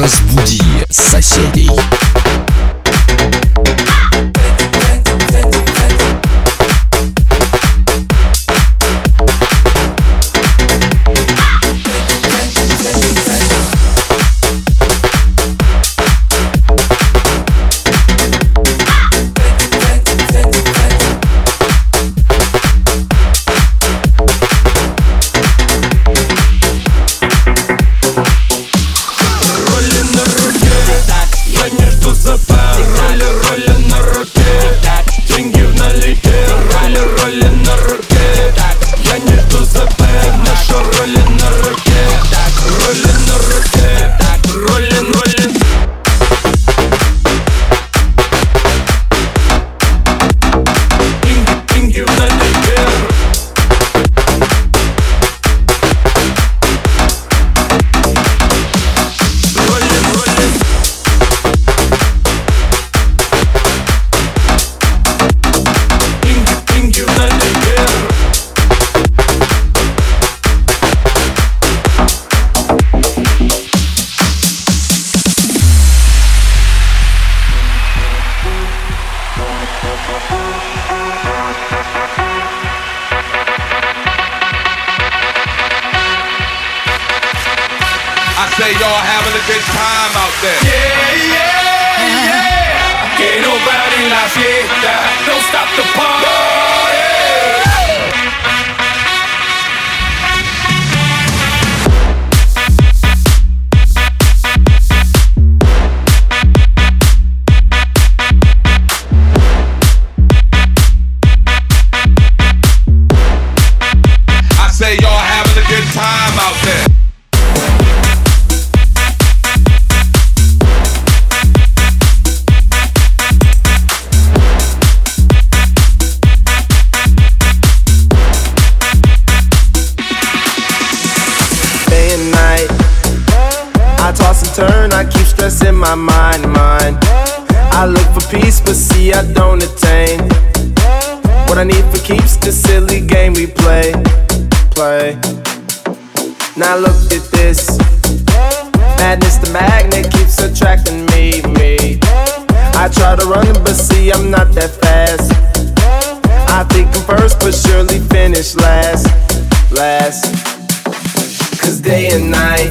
Разбуди соседей. yeah. Don't stop the turn, I keep stressing my mind, mind. I look for peace, but see I don't attain. What I need for keeps the silly game we play, play. Now look at this. Madness, the magnet keeps attracting me, me. I try to run, but see I'm not that fast. I think I'm first, but surely finish last, last. Cause day and night,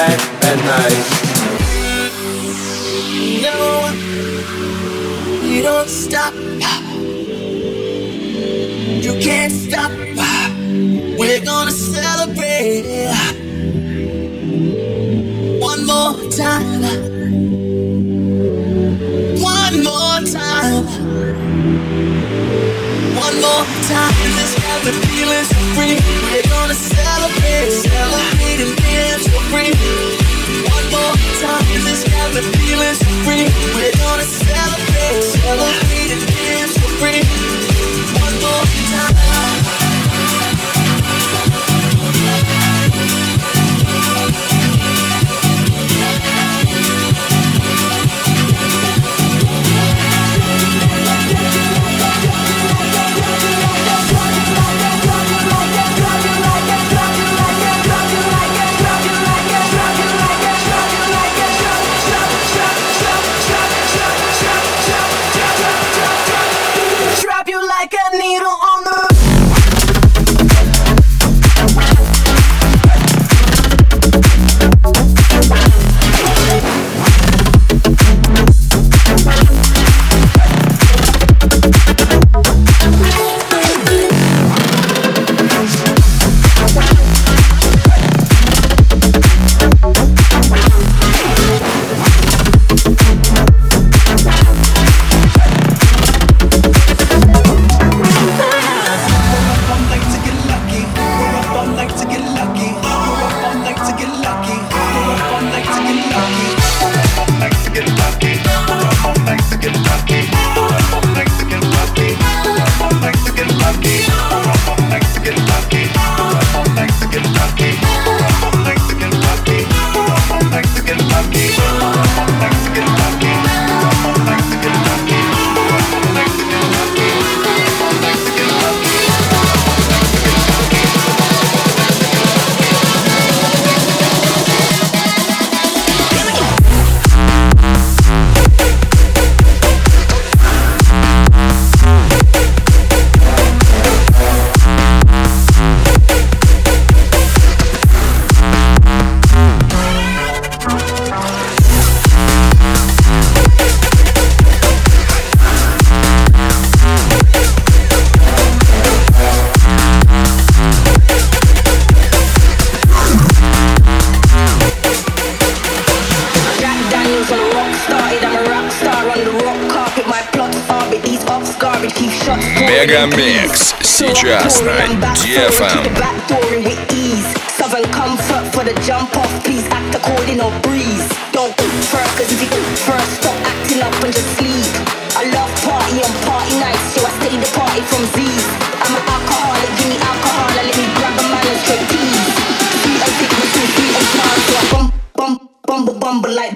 At, at night. No, you don't stop. You can't stop. We're gonna celebrate one more time. One more time. One more time. Free. We're gonna celebrate, celebrate dance for free. One more time. This got me feeling so free. We're gonna celebrate, celebrate and dance for free. One more time. Мегамикс сейчас на DFM. Southern comfort for the jump off, please act according or breeze. Don't first, cause if you first, stop acting up and just sleep. I love party on party nights, so I stay the party from Z's. I'm an alcoholic, give me alcohol, and let me grab a man and straight tease. Sweet and thick with sweet and smart, so I bum, bum, bumble, bumble like.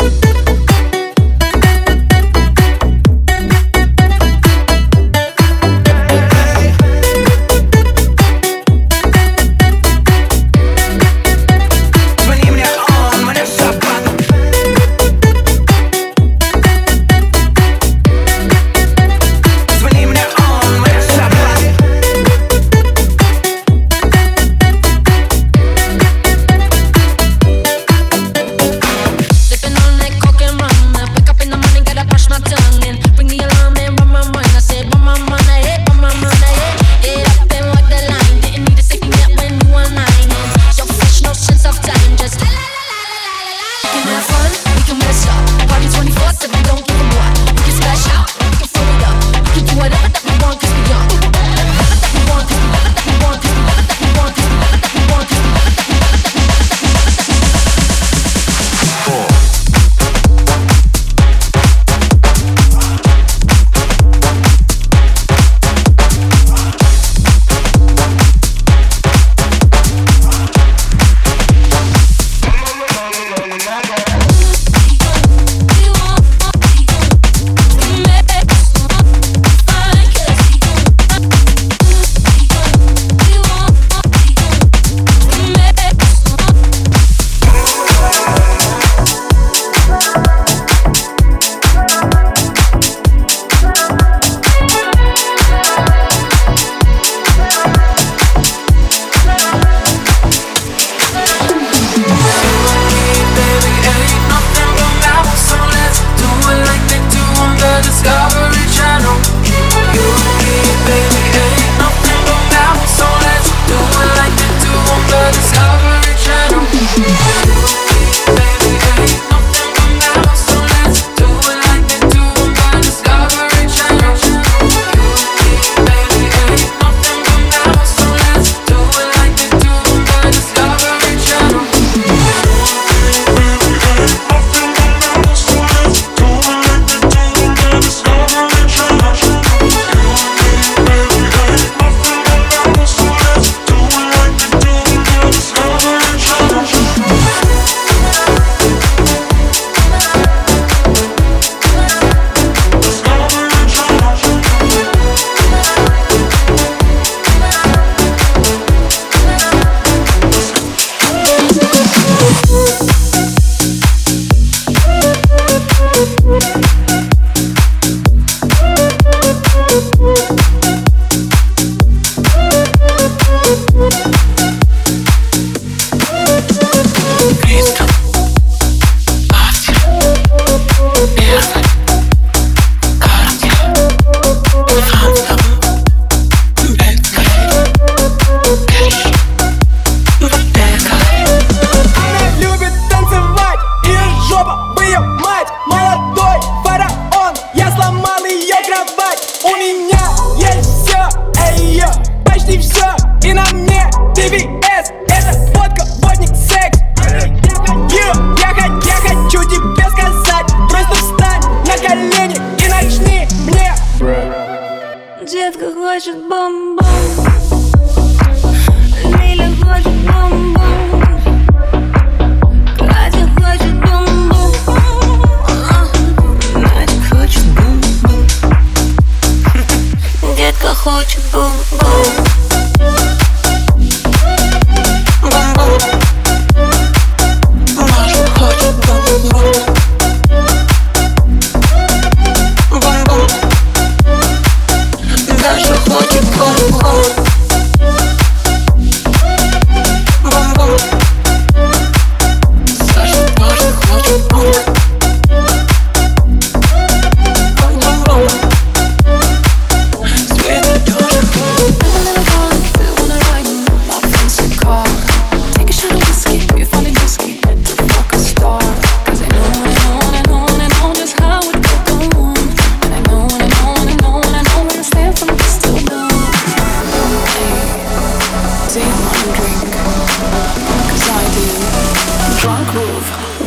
знать У меня есть все, эй, почти все И на мне ты видишь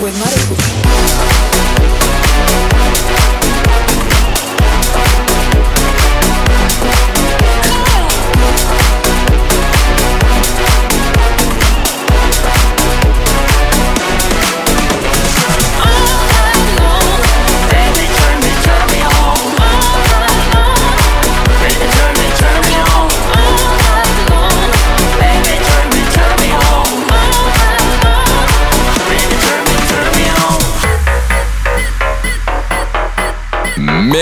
with Marico.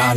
Like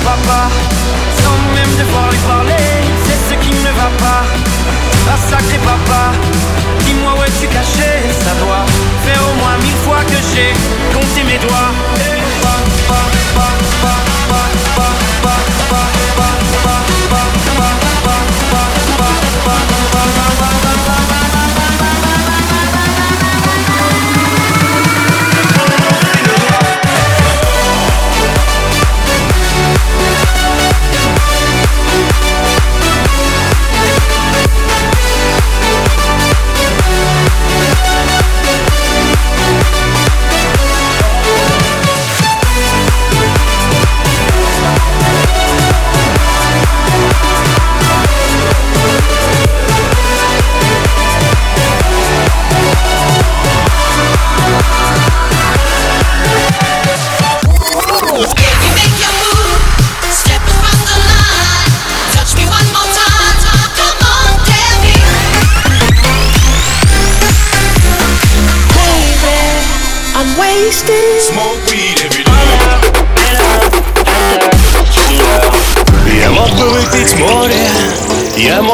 Ton papa Sans même devoir lui parler C'est ce qui ne va pas. Ah sacré papa Dis-moi où es-tu caché? Ça doit faire au moins mille fois que j'ai compté mes doigts